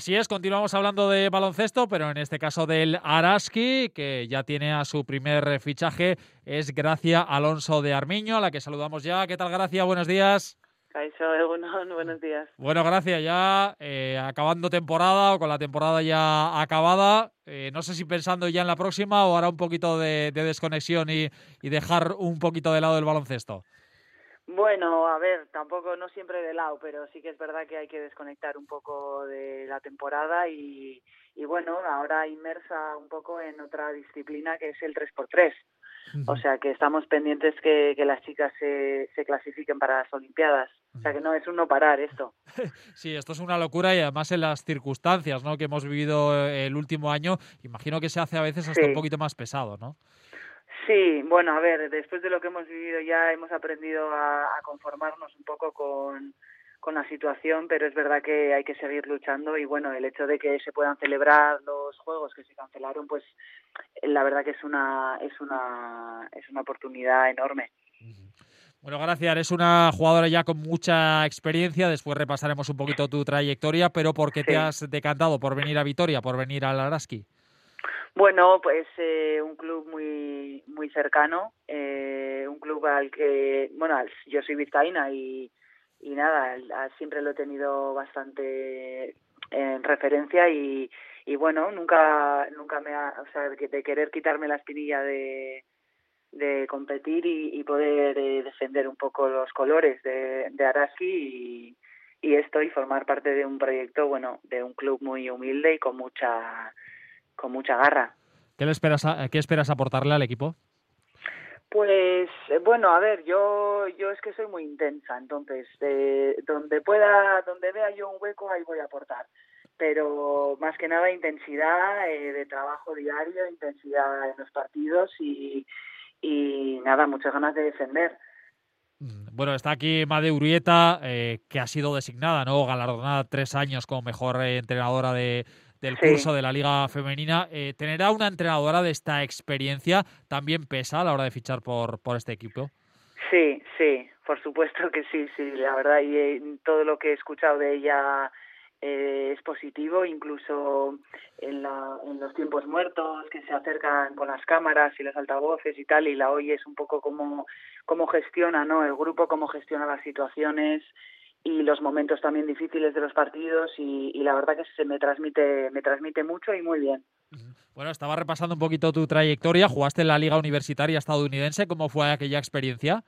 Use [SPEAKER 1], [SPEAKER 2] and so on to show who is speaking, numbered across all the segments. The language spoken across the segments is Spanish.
[SPEAKER 1] Así es, continuamos hablando de baloncesto, pero en este caso del Araski, que ya tiene a su primer fichaje, es Gracia Alonso de Armiño, a la que saludamos ya. ¿Qué tal, Gracia? Buenos días.
[SPEAKER 2] buenos días.
[SPEAKER 1] Bueno, gracias. Ya eh, acabando temporada o con la temporada ya acabada, eh, no sé si pensando ya en la próxima o hará un poquito de, desconexión y, y dejar un poquito de lado el baloncesto.
[SPEAKER 2] Bueno, a ver, tampoco no siempre de lado, pero sí que es verdad que hay que desconectar un poco de la temporada y, y bueno, ahora inmersa un poco en otra disciplina que es el 3x3. O sea que estamos pendientes que, que las chicas se, se clasifiquen para las Olimpiadas. O sea que no es un no parar esto.
[SPEAKER 1] Sí, esto es una locura y además en las circunstancias ¿no? que hemos vivido el último año, imagino que se hace a veces hasta un poquito más pesado, ¿no?
[SPEAKER 2] Sí, bueno, a ver, después de lo que hemos vivido ya hemos aprendido a, conformarnos un poco con, con la situación, pero es verdad que hay que seguir luchando y bueno, el hecho de que se puedan celebrar los juegos que se cancelaron, pues la verdad que es una es una es una oportunidad enorme.
[SPEAKER 1] Bueno, gracias. Eres una jugadora ya con mucha experiencia. Después repasaremos un poquito tu trayectoria, pero ¿por qué te has decantado por venir a Vitoria, por venir al Araski?
[SPEAKER 2] Bueno, pues eh, un club muy muy cercano, eh, un club al que, bueno, yo soy vizcaína y, y nada, siempre lo he tenido bastante en referencia y, y bueno, nunca nunca me ha, o sea, de querer quitarme la espinilla de, de competir y, poder eh, defender un poco los colores de, de Araski y, y esto y formar parte de un proyecto, bueno, de un club muy humilde y con mucha con mucha garra.
[SPEAKER 1] ¿Qué, le esperas ¿Qué esperas aportarle al equipo?
[SPEAKER 2] Pues eh, bueno, a ver, yo yo es que soy muy intensa, entonces eh, donde pueda, donde vea yo un hueco ahí voy a aportar, pero más que nada intensidad eh, de trabajo diario, intensidad en los partidos y, y nada, muchas ganas de defender.
[SPEAKER 1] Mm, bueno, está aquí Made Urieta, que ha sido designada, ¿no? Galardonada tres años como mejor entrenadora de, del curso de la Liga Femenina. Eh, ¿Tener a una entrenadora de esta experiencia también pesa a la hora de fichar por, por este equipo?
[SPEAKER 2] Sí, sí, por supuesto que sí, sí, la verdad, y eh, todo lo que he escuchado de ella eh, es positivo, incluso en, la, en los tiempos muertos que se acercan con las cámaras y los altavoces y tal, y la oyes un poco cómo, cómo gestiona ¿no? el grupo, cómo gestiona las situaciones, y los momentos también difíciles de los partidos y, la verdad que se me transmite me transmite mucho y muy bien.
[SPEAKER 1] Bueno, estaba repasando un poquito tu trayectoria, jugaste en la Liga Universitaria Estadounidense, ¿cómo fue aquella experiencia?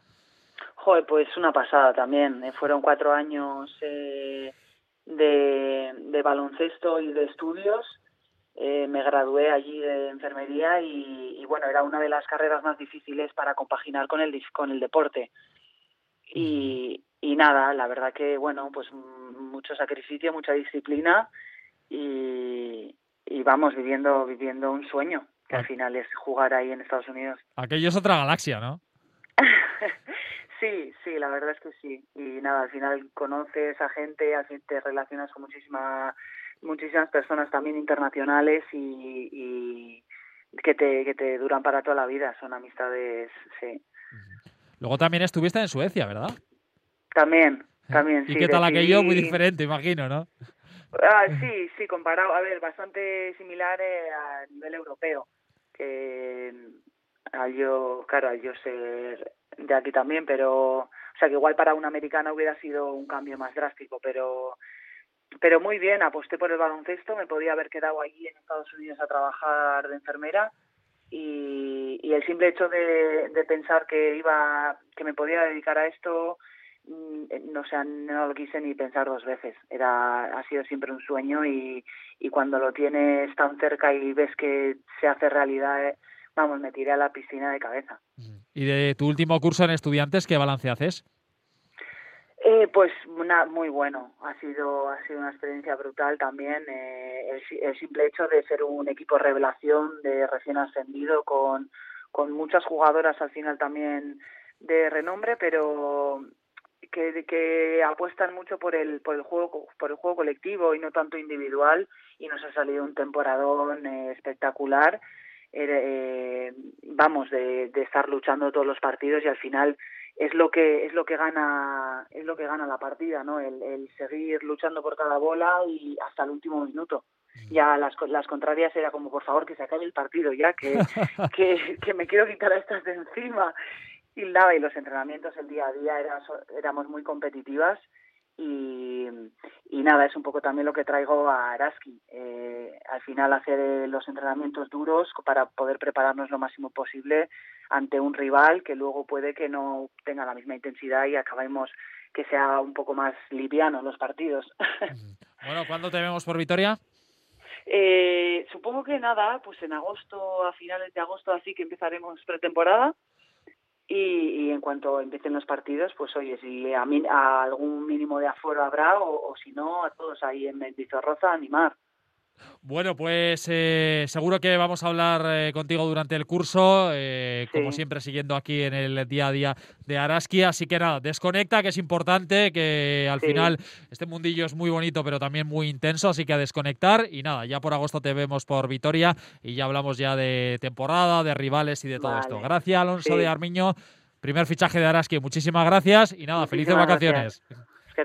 [SPEAKER 2] Joder, pues una pasada también, eh, fueron cuatro años eh, de, de, baloncesto y de estudios, eh, me gradué allí de enfermería y, y, bueno, era una de las carreras más difíciles para compaginar con el, con el deporte. Y, y nada, la verdad que, bueno, pues mucho sacrificio, mucha disciplina y, y vamos viviendo, viviendo un sueño, que al ah. final es jugar ahí en Estados Unidos.
[SPEAKER 1] Aquello es otra galaxia, ¿no?
[SPEAKER 2] sí, sí, la verdad es que sí. Y nada, al final conoces a gente, así te relacionas con muchísima, muchísimas personas también internacionales y, y que, te, que te duran para toda la vida. Son amistades, sí.
[SPEAKER 1] Luego también estuviste en Suecia, ¿verdad?
[SPEAKER 2] También, también, sí.
[SPEAKER 1] ¿Y qué tal aquello? Muy diferente, imagino, ¿no?
[SPEAKER 2] Ah, sí, sí, comparado, a ver, bastante similar eh, a nivel europeo, que al yo, claro, al yo ser de aquí también, pero, o sea, que igual para una americana hubiera sido un cambio más drástico, pero pero muy bien, aposté por el baloncesto, me podía haber quedado allí en Estados Unidos a trabajar de enfermera y, y el simple hecho de, de pensar que iba, que me podía dedicar a esto, Mm, no, sea, no lo quise ni pensar dos veces. Era, ha sido siempre un sueño y, y cuando lo tienes tan cerca y ves que se hace realidad, eh, vamos, me tiré a la piscina de cabeza.
[SPEAKER 1] ¿Y de tu último curso en estudiantes, qué balance haces?
[SPEAKER 2] Eh, pues una, muy bueno, ha sido, ha sido una experiencia brutal también. Eh, el, el, simple hecho de ser un equipo revelación, de recién ascendido, con, con muchas jugadoras al final también de renombre, pero que, que apuestan mucho por el, por el juego por el juego colectivo y no tanto individual y nos ha salido un temporadón eh, espectacular. Eh, vamos de, de, estar luchando todos los partidos y al final es lo que es lo que gana es lo que gana la partida no el, el seguir luchando por cada bola y hasta el último minuto. Ya las, las contrarias era como por favor que se acabe el partido ya que, que, que me quiero quitar a estas de encima y nada y los entrenamientos el día a día era, éramos muy competitivas y, y nada es un poco también lo que traigo a Araski eh, al final hacer eh, los entrenamientos duros para poder prepararnos lo máximo posible ante un rival que luego puede que no tenga la misma intensidad y acabemos que sea un poco más liviano los partidos.
[SPEAKER 1] Bueno, ¿cuándo te vemos por Vitoria?
[SPEAKER 2] Eh, supongo que nada, pues en agosto, a finales de agosto, así que empezaremos pretemporada. Y, en cuanto empiecen los partidos, pues oye, si a, mí, a algún mínimo de aforo habrá, o, si no, a todos ahí en Mendizorroza animar.
[SPEAKER 1] Bueno, pues eh, seguro que vamos a hablar eh, contigo durante el curso, eh, como siempre siguiendo aquí en el día a día de Araski. Así que nada, desconecta, que es importante, que al final este mundillo es muy bonito, pero también muy intenso, así que a desconectar. Y nada, ya por agosto te vemos por Vitoria y ya hablamos ya de temporada, de rivales y de todo esto. Gracias, Alonso de Armiño. Primer fichaje de Araski, muchísimas gracias y nada, felices vacaciones.
[SPEAKER 2] Es que